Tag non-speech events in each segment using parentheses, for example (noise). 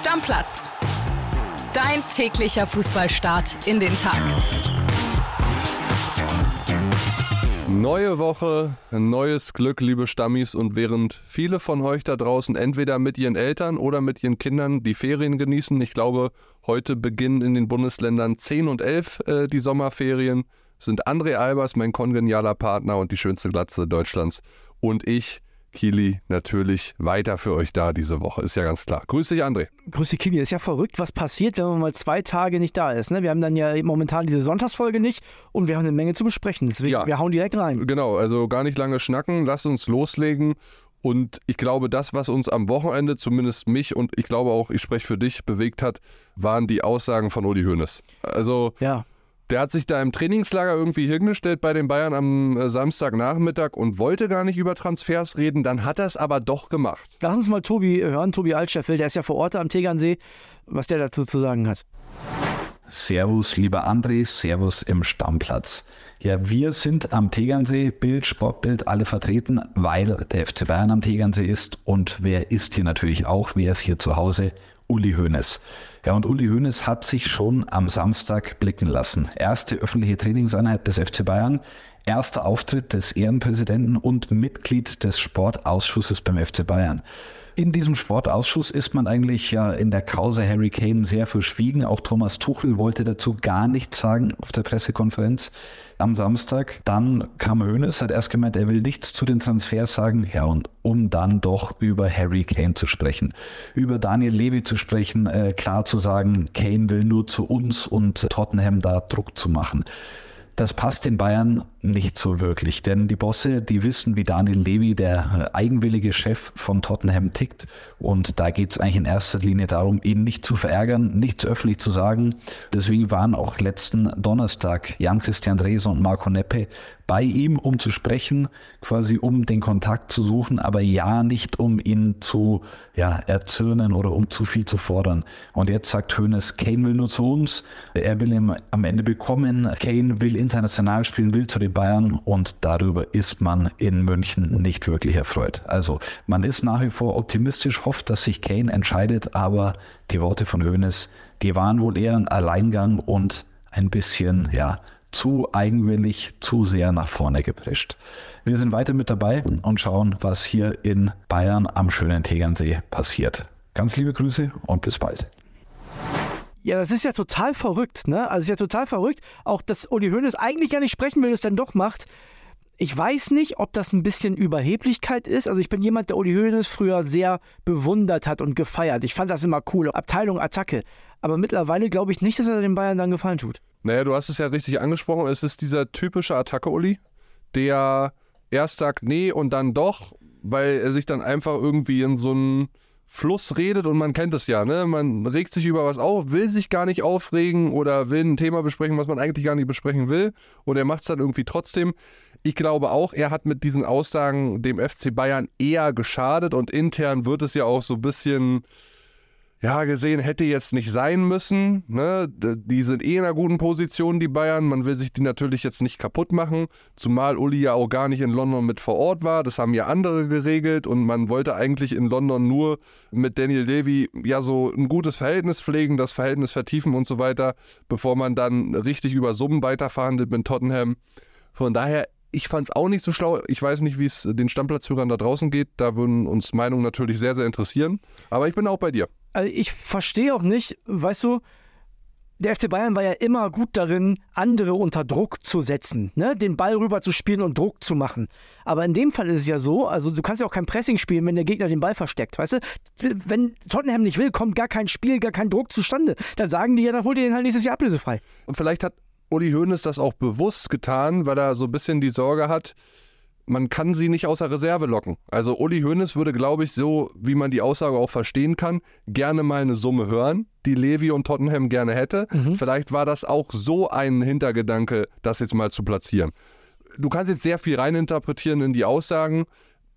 Stammplatz. Dein täglicher Fußballstart in den Tag. Neue Woche, neues Glück, liebe Stammis. Und während viele von euch da draußen entweder mit ihren Eltern oder mit ihren Kindern die Ferien genießen, ich glaube, heute beginnen in den Bundesländern 10 und 11 äh, die Sommerferien, sind André Albers, mein kongenialer Partner und die schönste Glatze Deutschlands, und ich Kili natürlich weiter für euch da diese Woche, ist ja ganz klar. Grüß dich, André. Grüß dich, Kili. Ist ja verrückt, was passiert, wenn man mal zwei Tage nicht da ist. Ne? Wir haben dann ja momentan diese Sonntagsfolge nicht und wir haben eine Menge zu besprechen. Deswegen, ja. wir hauen direkt rein. Genau, also gar nicht lange schnacken, lass uns loslegen. Und ich glaube, das, was uns am Wochenende, zumindest mich und ich glaube auch, ich spreche für dich, bewegt hat, waren die Aussagen von Uli Hoeneß. Also ja. Der hat sich da im Trainingslager irgendwie hingestellt bei den Bayern am äh, Samstagnachmittag und wollte gar nicht über Transfers reden, dann hat er es aber doch gemacht. Lass uns mal Tobi hören, Tobi Altscheffel, der ist ja vor Ort am Tegernsee, was der dazu zu sagen hat. Servus, lieber André, Servus im Stammplatz. Ja, wir sind am Tegernsee, Bild, Sportbild, alle vertreten, weil der FC Bayern am Tegernsee ist und wer ist hier natürlich auch, wer ist hier zu Hause? Uli Hoeneß. Ja, und Uli Hoeneß hat sich schon am Samstag blicken lassen. Erste öffentliche Trainingseinheit des FC Bayern, erster Auftritt des Ehrenpräsidenten und Mitglied des Sportausschusses beim FC Bayern. In diesem Sportausschuss ist man eigentlich ja in der Krause Harry Kane sehr verschwiegen. Auch Thomas Tuchel wollte dazu gar nichts sagen auf der Pressekonferenz am Samstag. Dann kam Hoeneß, hat erst gemeint, er will nichts zu den Transfers sagen. Ja, und um dann doch über Harry Kane zu sprechen, über Daniel Levy zu sprechen, äh, klar zu sagen, Kane will nur zu uns und Tottenham da Druck zu machen. Das passt den Bayern nicht so wirklich, denn die Bosse, die wissen, wie Daniel Levy, der eigenwillige Chef von Tottenham, tickt. Und da geht es eigentlich in erster Linie darum, ihn nicht zu verärgern, nichts öffentlich zu sagen. Deswegen waren auch letzten Donnerstag Jan-Christian Drese und Marco Neppe bei ihm, um zu sprechen, quasi um den Kontakt zu suchen, aber ja nicht um ihn zu ja, erzürnen oder um zu viel zu fordern. Und jetzt sagt Hoeneß, Kane will nur zu uns, er will ihn am Ende bekommen, Kane will international spielen, will zu den Bayern und darüber ist man in München nicht wirklich erfreut. Also man ist nach wie vor optimistisch, hofft, dass sich Kane entscheidet, aber die Worte von Hoeneß, die waren wohl eher ein Alleingang und ein bisschen, ja, zu eigenwillig, zu sehr nach vorne geprescht. Wir sind weiter mit dabei und schauen, was hier in Bayern am schönen Tegernsee passiert. Ganz liebe Grüße und bis bald. Ja, das ist ja total verrückt, ne? Also ist ja total verrückt, auch dass Uli Hoeneß eigentlich gar nicht sprechen will, es dann doch macht. Ich weiß nicht, ob das ein bisschen Überheblichkeit ist. Also ich bin jemand, der Uli Hoeneß früher sehr bewundert hat und gefeiert. Ich fand das immer cool. Abteilung Attacke. Aber mittlerweile glaube ich nicht, dass er den Bayern dann gefallen tut. Naja, du hast es ja richtig angesprochen. Es ist dieser typische Attacke-Uli, der erst sagt nee und dann doch, weil er sich dann einfach irgendwie in so einen Fluss redet und man kennt es ja, ne? Man regt sich über was auf, will sich gar nicht aufregen oder will ein Thema besprechen, was man eigentlich gar nicht besprechen will und er macht es dann irgendwie trotzdem. Ich glaube auch, er hat mit diesen Aussagen dem FC Bayern eher geschadet und intern wird es ja auch so ein bisschen ja, gesehen hätte jetzt nicht sein müssen. Ne? Die sind eh in einer guten Position, die Bayern. Man will sich die natürlich jetzt nicht kaputt machen, zumal Uli ja auch gar nicht in London mit vor Ort war. Das haben ja andere geregelt und man wollte eigentlich in London nur mit Daniel Levy ja so ein gutes Verhältnis pflegen, das Verhältnis vertiefen und so weiter, bevor man dann richtig über Summen weiterverhandelt mit Tottenham. Von daher ich fand es auch nicht so schlau. Ich weiß nicht, wie es den Stammplatzhörern da draußen geht. Da würden uns Meinungen natürlich sehr, sehr interessieren. Aber ich bin auch bei dir also ich verstehe auch nicht, weißt du, der FC Bayern war ja immer gut darin, andere unter Druck zu setzen, ne? den Ball rüber zu spielen und Druck zu machen. Aber in dem Fall ist es ja so, also du kannst ja auch kein Pressing spielen, wenn der Gegner den Ball versteckt, weißt du? Wenn Tottenham nicht will, kommt gar kein Spiel, gar kein Druck zustande. Dann sagen die ja, dann holt ihr den halt nächstes Jahr ablösefrei. Und vielleicht hat Uli Hoeneß das auch bewusst getan, weil er so ein bisschen die Sorge hat, man kann sie nicht außer Reserve locken. Also Uli Hoeneß würde, glaube ich, so wie man die Aussage auch verstehen kann, gerne mal eine Summe hören, die Levi und Tottenham gerne hätte. Mhm. Vielleicht war das auch so ein Hintergedanke, das jetzt mal zu platzieren. Du kannst jetzt sehr viel reininterpretieren in die Aussagen.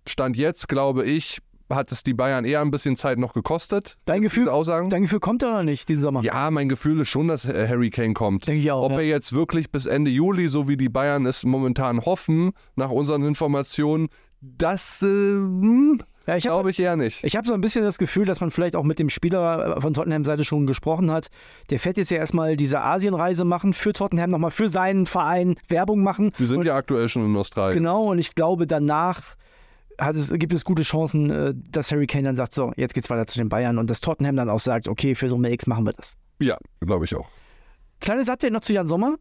Stand jetzt, glaube ich, hat es die Bayern eher ein bisschen Zeit noch gekostet. Dein Gefühl, Aussagen. dein Gefühl kommt er oder nicht diesen Sommer? Ja, mein Gefühl ist schon, dass Harry Kane kommt. Denke ich auch. Ob ja. er jetzt wirklich bis Ende Juli, so wie die Bayern es momentan hoffen, nach unseren Informationen, das äh, hm, Ja, ich Glaube ich eher nicht. Ich habe so ein bisschen das Gefühl, dass man vielleicht auch mit dem Spieler äh, von Tottenham-Seite schon gesprochen hat. Der fährt jetzt ja erstmal diese Asienreise machen für Tottenham, nochmal für seinen Verein Werbung machen. Wir sind und, ja aktuell schon in Australien. Genau, und ich glaube, danach es, gibt es gute Chancen, äh, dass Harry Kane dann sagt, so, jetzt geht's weiter zu den Bayern und dass Tottenham dann auch sagt, okay, für Summe X machen wir das. Ja, glaube ich auch. Kleines Update noch zu Jan Sommer.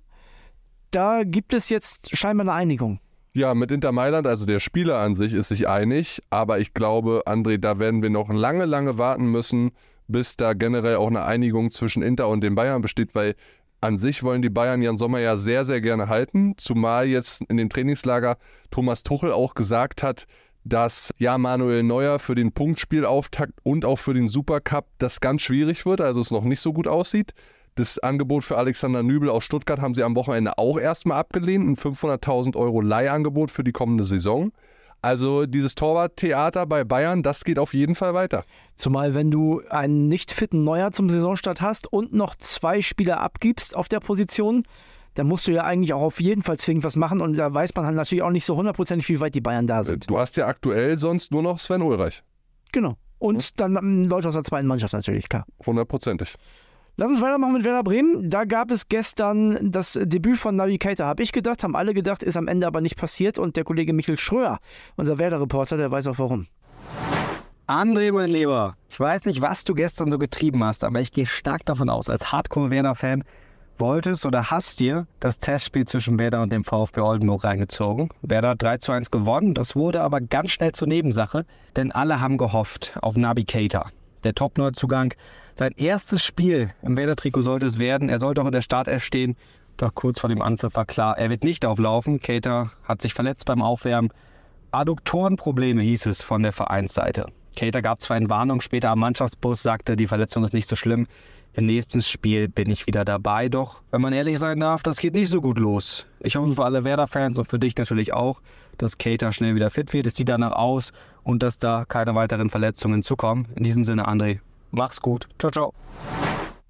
Da gibt es jetzt scheinbar eine Einigung. Ja, mit Inter Mailand, also der Spieler an sich ist sich einig, aber ich glaube, André, da werden wir noch lange, lange warten müssen, bis da generell auch eine Einigung zwischen Inter und den Bayern besteht, weil an sich wollen die Bayern Jan Sommer ja sehr, sehr gerne halten, zumal jetzt in dem Trainingslager Thomas Tuchel auch gesagt hat, dass ja Manuel Neuer für den Punktspielauftakt und auch für den Supercup das ganz schwierig wird, also es noch nicht so gut aussieht. Das Angebot für Alexander Nübel aus Stuttgart haben sie am Wochenende auch erstmal abgelehnt. Ein 500.000 Euro Leihangebot für die kommende Saison. Also dieses Torwarttheater bei Bayern, das geht auf jeden Fall weiter. Zumal wenn du einen nicht fitten Neuer zum Saisonstart hast und noch zwei Spieler abgibst auf der Position, dann musst du ja eigentlich auch auf jeden Fall zwingend was machen und da weiß man halt natürlich auch nicht so hundertprozentig, wie weit die Bayern da sind. Du hast ja aktuell sonst nur noch Sven Ulreich. Genau. Und dann ähm, Leute aus der zweiten Mannschaft natürlich, klar. Hundertprozentig. Lass uns weitermachen mit Werder Bremen. Da gab es gestern das Debüt von Navigator, habe ich gedacht, haben alle gedacht, ist am Ende aber nicht passiert. Und der Kollege Michael Schröer, unser Werder-Reporter, der weiß auch warum. André, mein Lieber, ich weiß nicht, was du gestern so getrieben hast, aber ich gehe stark davon aus, als Hardcore-Werder-Fan wolltest oder hast dir das Testspiel zwischen Werder und dem VfB Oldenburg reingezogen. Werder hat 3 zu 1 gewonnen, das wurde aber ganz schnell zur Nebensache, denn alle haben gehofft auf Navigator. Der Top-Neuzugang, sein erstes Spiel im Werder-Trikot sollte es werden. Er sollte auch in der Startelf stehen. Doch kurz vor dem Anpfiff war klar, er wird nicht auflaufen. Cater hat sich verletzt beim Aufwärmen. Adduktorenprobleme hieß es von der Vereinsseite. Cater gab zwar eine Warnung später am Mannschaftsbus, sagte, die Verletzung ist nicht so schlimm. Im nächsten Spiel bin ich wieder dabei. Doch, wenn man ehrlich sein darf, das geht nicht so gut los. Ich hoffe für alle Werder-Fans und für dich natürlich auch, dass Cater schnell wieder fit wird. Es sieht danach aus und dass da keine weiteren Verletzungen zukommen. In diesem Sinne, André, mach's gut. Ciao, ciao.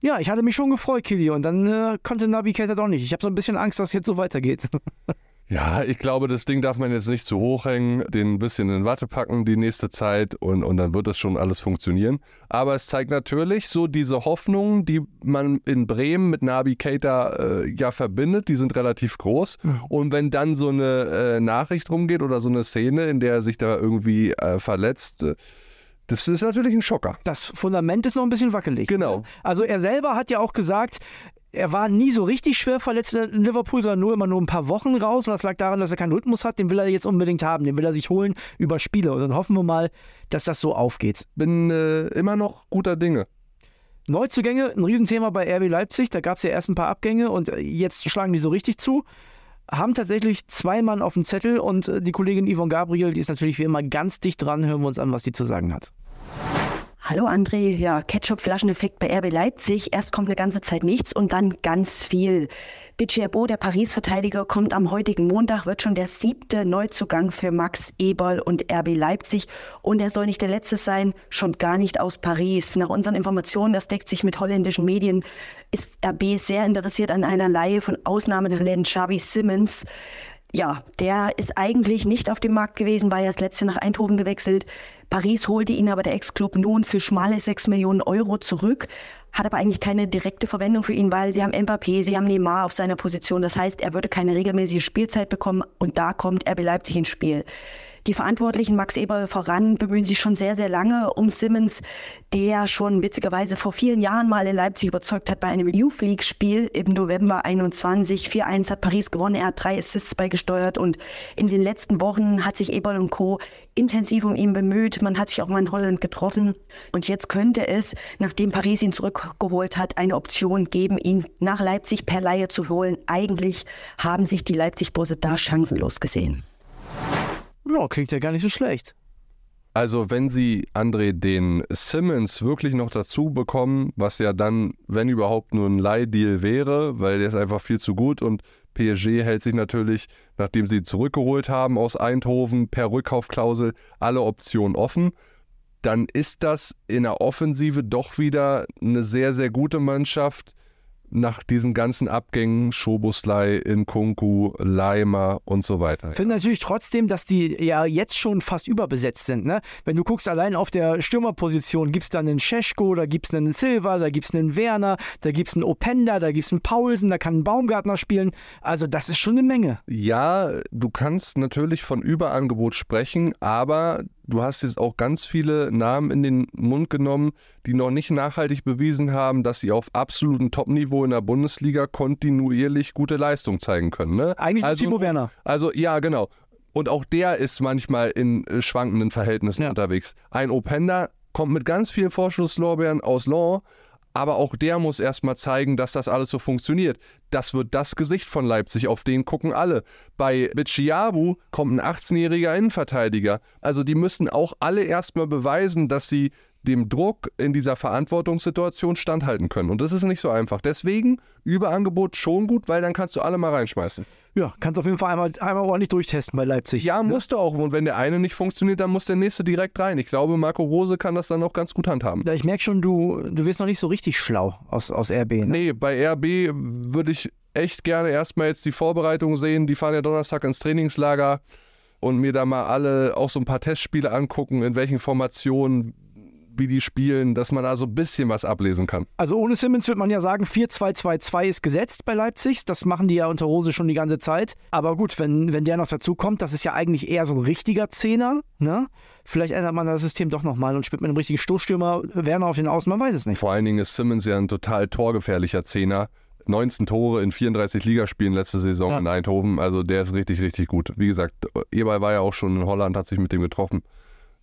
Ja, ich hatte mich schon gefreut, Kili, und dann äh, konnte Navigator doch nicht. Ich habe so ein bisschen Angst, dass es jetzt so weitergeht. (laughs) Ja, ich glaube, das Ding darf man jetzt nicht zu hoch hängen, den ein bisschen in Watte packen die nächste Zeit und, und dann wird das schon alles funktionieren. Aber es zeigt natürlich so diese Hoffnungen, die man in Bremen mit Nabi Keita äh, ja verbindet, die sind relativ groß. Und wenn dann so eine äh, Nachricht rumgeht oder so eine Szene, in der er sich da irgendwie äh, verletzt, äh, das ist natürlich ein Schocker. Das Fundament ist noch ein bisschen wackelig. Genau. Also er selber hat ja auch gesagt, er war nie so richtig schwer verletzt in Liverpool, sondern nur immer nur ein paar Wochen raus. Und das lag daran, dass er keinen Rhythmus hat. Den will er jetzt unbedingt haben. Den will er sich holen über Spiele. Und dann hoffen wir mal, dass das so aufgeht. Bin äh, immer noch guter Dinge. Neuzugänge, ein Riesenthema bei RB Leipzig. Da gab es ja erst ein paar Abgänge und jetzt schlagen die so richtig zu. Haben tatsächlich zwei Mann auf dem Zettel und die Kollegin Yvonne Gabriel, die ist natürlich wie immer ganz dicht dran. Hören wir uns an, was die zu sagen hat. Hallo André, ja, Ketchup-Flascheneffekt bei RB Leipzig. Erst kommt eine ganze Zeit nichts und dann ganz viel. Bicierbo, der Paris-Verteidiger, kommt am heutigen Montag, wird schon der siebte Neuzugang für Max Eberl und RB Leipzig. Und er soll nicht der letzte sein, schon gar nicht aus Paris. Nach unseren Informationen, das deckt sich mit holländischen Medien, ist RB sehr interessiert an einer Leihe von Ausnahmetalent Xavi Simmons. Ja, der ist eigentlich nicht auf dem Markt gewesen, war erst letzte nach Eindhoven gewechselt. Paris holte ihn aber der Ex-Club nun für schmale 6 Millionen Euro zurück, hat aber eigentlich keine direkte Verwendung für ihn, weil sie haben Mbappé, sie haben Neymar auf seiner Position. Das heißt, er würde keine regelmäßige Spielzeit bekommen und da kommt RB Leipzig ins Spiel. Die Verantwortlichen, Max Eberl voran, bemühen sich schon sehr, sehr lange um Simmons, der schon witzigerweise vor vielen Jahren mal in Leipzig überzeugt hat bei einem Youth League-Spiel im November 21. 4-1 hat Paris gewonnen, er hat drei Assists beigesteuert und in den letzten Wochen hat sich Eberl und Co. intensiv um ihn bemüht. Man hat sich auch mal in Holland getroffen und jetzt könnte es, nachdem Paris ihn zurückgeholt hat, eine Option geben, ihn nach Leipzig per Laie zu holen. Eigentlich haben sich die Leipzig-Bosse da chancenlos gesehen. Ja, klingt ja gar nicht so schlecht. Also wenn sie André den Simmons wirklich noch dazu bekommen, was ja dann, wenn überhaupt, nur ein Leihdeal wäre, weil der ist einfach viel zu gut und PSG hält sich natürlich, nachdem sie zurückgeholt haben aus Eindhoven per Rückkaufklausel, alle Optionen offen, dann ist das in der Offensive doch wieder eine sehr, sehr gute Mannschaft nach diesen ganzen Abgängen, Schobuslei, Nkunku, Leimer und so weiter. Ich finde natürlich trotzdem, dass die ja jetzt schon fast überbesetzt sind. Ne? Wenn du guckst, allein auf der Stürmerposition gibt es da einen Scheschko, da gibt es einen Silva, da gibt es einen Werner, da gibt es einen Openda, da gibt es einen Paulsen, da kann ein Baumgartner spielen. Also das ist schon eine Menge. Ja, du kannst natürlich von Überangebot sprechen, aber du hast jetzt auch ganz viele Namen in den Mund genommen, die noch nicht nachhaltig bewiesen haben, dass sie auf absolutem Topniveau in der Bundesliga kontinuierlich gute Leistung zeigen können. Ne? Eigentlich also, Timo Werner. Also ja, genau. Und auch der ist manchmal in äh, schwankenden Verhältnissen Ja. unterwegs. Ein Openda kommt mit ganz vielen Vorschusslorbeeren aus Law, aber auch der muss erstmal zeigen, dass das alles so funktioniert. Das wird das Gesicht von Leipzig, auf den gucken alle. Bei Bichiabu kommt ein 18-jähriger Innenverteidiger. Also die müssen auch alle erstmal beweisen, dass sie dem Druck in dieser Verantwortungssituation standhalten können. Und das ist nicht so einfach. Deswegen Überangebot schon gut, weil dann kannst du alle mal reinschmeißen. Ja, kannst auf jeden Fall einmal, einmal ordentlich durchtesten bei Leipzig. Ja, musst du auch. Und wenn der eine nicht funktioniert, dann muss der nächste direkt rein. Ich glaube, Marco Rose kann das dann auch ganz gut handhaben. Ja, Ich merke schon, du, du wirst noch nicht so richtig schlau aus, aus RB. Ne? Nee, bei RB würde ich echt gerne erstmal jetzt die Vorbereitung sehen. Die fahren ja Donnerstag ins Trainingslager und mir da mal alle auch so ein paar Testspiele angucken, in welchen Formationen, wie die spielen, dass man da so ein bisschen was ablesen kann. Also ohne Simmons würde man ja sagen, 4-2-2-2 ist gesetzt bei Leipzig. Das machen die ja unter Rose schon die ganze Zeit. Aber gut, wenn, wenn der noch dazu kommt, das ist ja eigentlich eher so ein richtiger Zehner. Ne? Vielleicht ändert man das System doch nochmal und spielt mit einem richtigen Stoßstürmer Werner auf den Außen, man weiß es nicht. Vor allen Dingen ist Simmons ja ein total torgefährlicher Zehner. 19 Tore in 34 Ligaspielen letzte Saison Ja. in Eindhoven. Also der ist richtig, richtig gut. Wie gesagt, Eberl war ja auch schon in Holland, hat sich mit dem getroffen.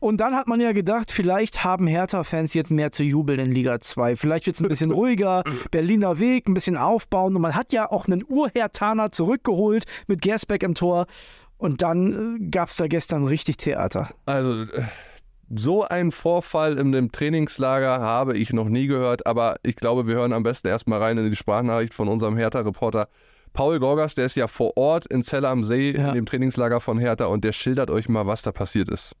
Und dann hat man ja gedacht, vielleicht haben Hertha-Fans jetzt mehr zu jubeln in Liga 2. Vielleicht wird es ein bisschen (laughs) ruhiger, Berliner Weg, ein bisschen aufbauen. Und man hat ja auch einen Urhertaner zurückgeholt mit Gersbeck im Tor. Und dann äh, gab es da gestern richtig Theater. Also äh, so einen Vorfall in dem Trainingslager habe ich noch nie gehört, aber ich glaube, wir hören am besten erstmal rein in die Sprachnachricht von unserem Hertha-Reporter. Paul Gorgas, der ist ja vor Ort in Zelle am See, Ja. in dem Trainingslager von Hertha und der schildert euch mal, was da passiert ist.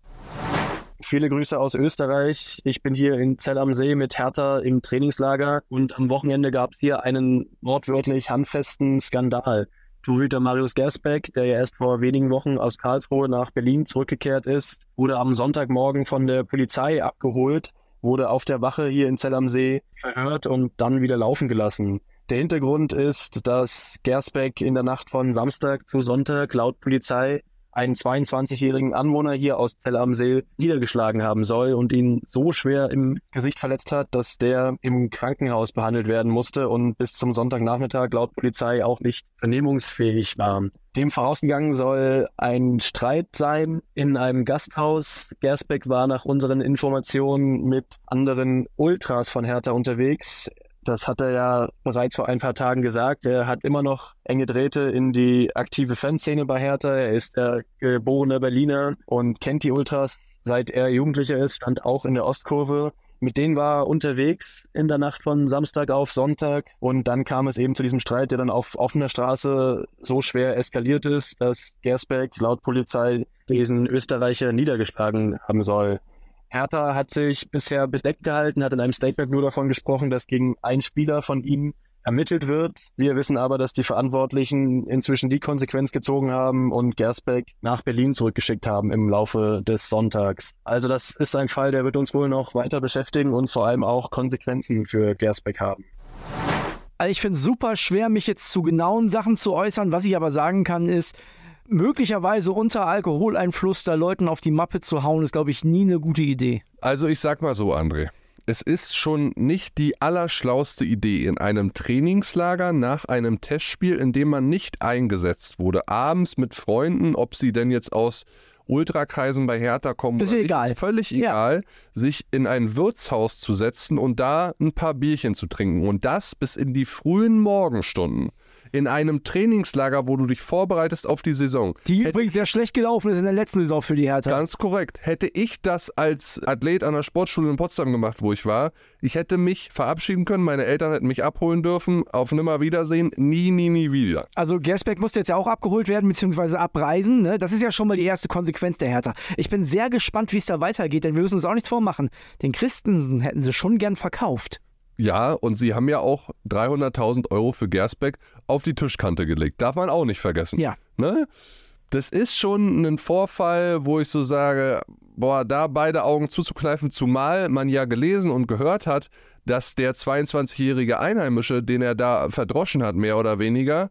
Viele Grüße aus Österreich. Ich bin hier in Zell am See mit Hertha im Trainingslager und am Wochenende gab es hier einen wortwörtlich handfesten Skandal. Torhüter Marius Gersbeck, der ja erst vor wenigen Wochen aus Karlsruhe nach Berlin zurückgekehrt ist, wurde am Sonntagmorgen von der Polizei abgeholt, wurde auf der Wache hier in Zell am See verhört und dann wieder laufen gelassen. Der Hintergrund ist, dass Gersbeck in der Nacht von Samstag zu Sonntag laut Polizei einen 22-jährigen Anwohner hier aus Zell am See niedergeschlagen haben soll und ihn so schwer im Gesicht verletzt hat, dass der im Krankenhaus behandelt werden musste und bis zum Sonntagnachmittag laut Polizei auch nicht vernehmungsfähig war. Dem vorausgegangen soll ein Streit sein in einem Gasthaus. Gersbeck war nach unseren Informationen mit anderen Ultras von Hertha unterwegs. Das hat er ja bereits vor ein paar Tagen gesagt. Er hat immer noch enge Drähte in die aktive Fanszene bei Hertha. Er ist der geborene Berliner und kennt die Ultras seit er Jugendlicher ist, stand auch in der Ostkurve. Mit denen war er unterwegs in der Nacht von Samstag auf Sonntag und dann kam es eben zu diesem Streit, der dann auf offener Straße so schwer eskaliert ist, dass Gersbeck laut Polizei diesen Österreicher niedergeschlagen haben soll. Hertha hat sich bisher bedeckt gehalten, hat in einem Statement nur davon gesprochen, dass gegen einen Spieler von ihm ermittelt wird. Wir wissen aber, dass die Verantwortlichen inzwischen die Konsequenz gezogen haben und Gersbeck nach Berlin zurückgeschickt haben im Laufe des Sonntags. Also das ist ein Fall, der wird uns wohl noch weiter beschäftigen und vor allem auch Konsequenzen für Gersbeck haben. Also ich finde es super schwer, mich jetzt zu genauen Sachen zu äußern. Was ich aber sagen kann, ist, möglicherweise unter Alkoholeinfluss da Leuten auf die Mappe zu hauen, ist, glaube ich, nie eine gute Idee. Also ich sag mal so, André es ist schon nicht die allerschlauste Idee, in einem Trainingslager nach einem Testspiel, in dem man nicht eingesetzt wurde, abends mit Freunden, ob sie denn jetzt aus Ultrakreisen bei Hertha kommen, ist, egal. ist völlig egal, ja. sich in ein Wirtshaus zu setzen und da ein paar Bierchen zu trinken und das bis in die frühen Morgenstunden in einem Trainingslager, wo du dich vorbereitest auf die Saison. Die Hätt übrigens sehr schlecht gelaufen ist in der letzten Saison für die Hertha. Ganz korrekt. Hätte ich das als Athlet an der Sportschule in Potsdam gemacht, wo ich war, ich hätte mich verabschieden können, meine Eltern hätten mich abholen dürfen, auf Nimmerwiedersehen, nie, nie, nie wieder. Also Gersbeck musste jetzt ja auch abgeholt werden, beziehungsweise abreisen. Ne? Das ist ja schon mal die erste Konsequenz der Hertha. Ich bin sehr gespannt, wie es da weitergeht, denn wir müssen uns auch nichts vormachen. Den Christensen hätten sie schon gern verkauft. Ja, und sie haben ja auch 300.000 Euro für Gersbeck auf die Tischkante gelegt. Darf man auch nicht vergessen. Ja. Ne? Das ist schon ein Vorfall, wo ich so sage, boah, da beide Augen zuzukneifen, zumal man ja gelesen und gehört hat, dass der 22-jährige Einheimische, den er da verdroschen hat, mehr oder weniger,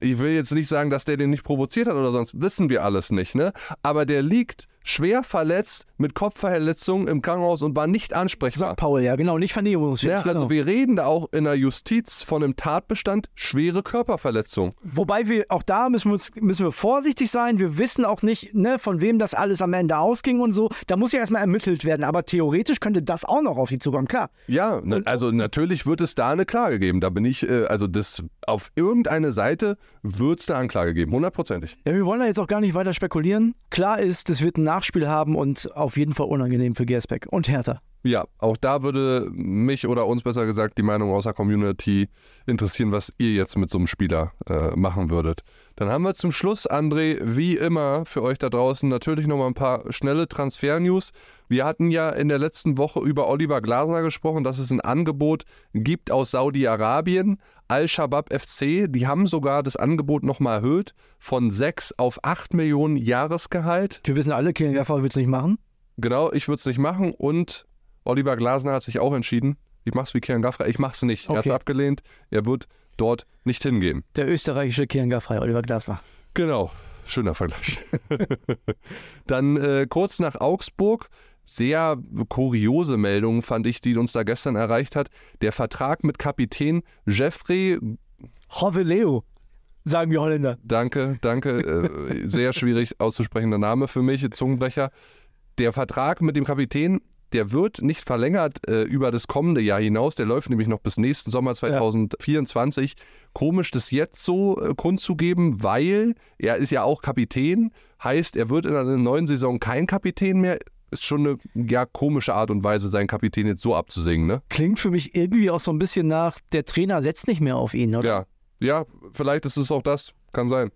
ich will jetzt nicht sagen, dass der den nicht provoziert hat oder sonst, wissen wir alles nicht, ne? Aber der liegt schwer verletzt mit Kopfverletzungen im Krankenhaus und war nicht ansprechbar. Sagt Paul, ja, genau, nicht vernehmungsfähig. Ja, also genau. wir reden da auch in der Justiz von einem Tatbestand schwere Körperverletzung. Wobei wir auch da müssen wir, uns, müssen wir vorsichtig sein. Wir wissen auch nicht, ne, von wem das alles am Ende ausging und so. Da muss ja erstmal ermittelt werden. Aber theoretisch könnte das auch noch auf die zukommen, klar. Ja, ne, also natürlich wird es da eine Klage geben. Da bin ich, äh, also das auf irgendeine Seite wird es da Anklage geben, hundertprozentig. Ja, wir wollen da jetzt auch gar nicht weiter spekulieren. Klar ist, es wird ein Nachspiel haben und auf jeden Fall unangenehm für Gersbeck und Hertha. Ja, auch da würde mich oder uns besser gesagt die Meinung aus der Community interessieren, was ihr jetzt mit so einem Spieler äh, machen würdet. Dann haben wir zum Schluss, André, wie immer für euch da draußen natürlich nochmal ein paar schnelle Transfer-News. Wir hatten ja in der letzten Woche über Oliver Glasner gesprochen, dass es ein Angebot gibt aus Saudi-Arabien. Al-Shabaab FC, die haben sogar das Angebot nochmal erhöht von 6 auf 8 Millionen Jahresgehalt. Wir wissen alle, Gaffer will es nicht machen. Genau, ich würde es nicht machen und Oliver Glasner hat sich auch entschieden, ich mache es wie Kian Gaffrey, ich mache es nicht. Okay. Er hat es abgelehnt, er wird dort nicht hingehen. Der österreichische Kian Gaffrey, Oliver Glasner. Genau, schöner Vergleich. (laughs) Dann äh, kurz nach Augsburg, sehr kuriose Meldung fand ich, die uns da gestern erreicht hat. Der Vertrag mit Kapitän Jeffrey Hoveleo sagen wir Holländer. Danke, danke. Äh, sehr schwierig auszusprechender Name für mich, Zungenbrecher. Der Vertrag mit dem Kapitän der wird nicht verlängert äh, über das kommende Jahr hinaus. Der läuft nämlich noch bis nächsten Sommer 2024. Ja. Komisch, das jetzt so äh, kundzugeben, weil er ist ja auch Kapitän. Heißt, er wird in einer neuen Saison kein Kapitän mehr. Ist schon eine ja, komische Art und Weise, seinen Kapitän jetzt so abzusingen, ne? Klingt für mich irgendwie auch so ein bisschen nach, der Trainer setzt nicht mehr auf ihn, oder? Ja, ja vielleicht ist es auch das. Kann sein.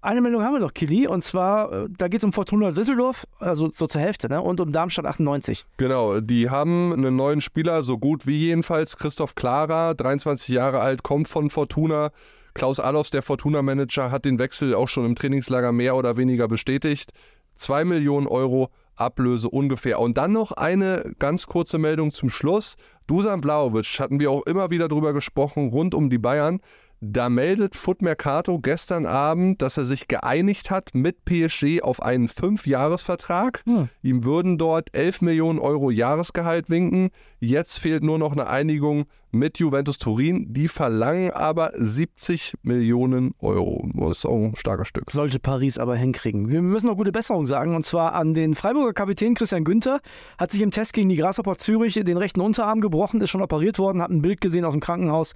Eine Meldung haben wir noch, Kili, und zwar, äh, da geht es um Fortuna Düsseldorf, also so zur Hälfte, ne? und um Darmstadt 98. Genau, die haben einen neuen Spieler, so gut wie jedenfalls, Christoph Klara, 23 Jahre alt, kommt von Fortuna. Klaus Alofs, der Fortuna-Manager, hat den Wechsel auch schon im Trainingslager mehr oder weniger bestätigt. 2 Millionen Euro Ablöse ungefähr. Und dann noch eine ganz kurze Meldung zum Schluss. Dusan Blaovic hatten wir auch immer wieder drüber gesprochen, rund um die Bayern. Da meldet Foot Mercato gestern Abend, dass er sich geeinigt hat mit PSG auf einen Fünfjahresvertrag. Hm. Ihm würden dort 11 Millionen Euro Jahresgehalt winken. Jetzt fehlt nur noch eine Einigung mit Juventus Turin. Die verlangen aber 70 Millionen Euro. Das ist auch ein starker Stück. Sollte Paris aber hinkriegen. Wir müssen noch gute Besserung sagen. Und zwar an den Freiburger Kapitän Christian Günther. Hat sich im Test gegen die Grasshopper Zürich den rechten Unterarm gebrochen, ist schon operiert worden, hat ein Bild gesehen aus dem Krankenhaus.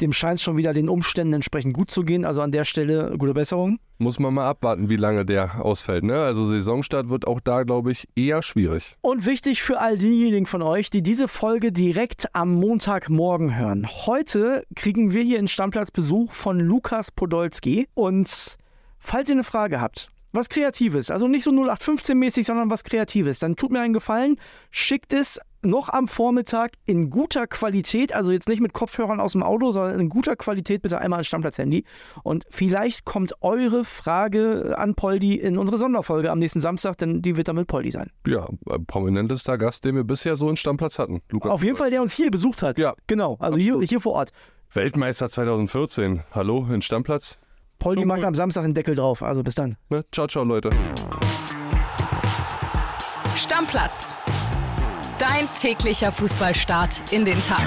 Dem scheint es schon wieder den Umständen entsprechend gut zu gehen. Also an der Stelle gute Besserung. Muss man mal abwarten, wie lange der ausfällt. Ne? Also Saisonstart wird auch da, glaube ich, eher schwierig. Und wichtig für all diejenigen von euch, die diese Folge direkt am Montagmorgen hören. Heute kriegen wir hier in Stammplatz Besuch von Lukas Podolski. Und falls ihr eine Frage habt, was Kreatives, also nicht so 0815-mäßig, sondern was Kreatives, dann tut mir einen Gefallen, schickt es noch am Vormittag in guter Qualität, also jetzt nicht mit Kopfhörern aus dem Auto, sondern in guter Qualität bitte einmal ans Stammplatz-Handy. Und vielleicht kommt eure Frage an Poldi in unsere Sonderfolge am nächsten Samstag, denn die wird dann mit Poldi sein. Ja, prominentester Gast, den wir bisher so in Stammplatz hatten. Lukas Auf jeden Fall, der uns hier besucht hat. Ja. Genau, also hier, hier vor Ort. Weltmeister 2014. Hallo, in Stammplatz? Poldi macht am Samstag einen Deckel drauf. Also bis dann. Ne? Ciao, ciao, Leute. Stammplatz. Dein täglicher Fußballstart in den Tag.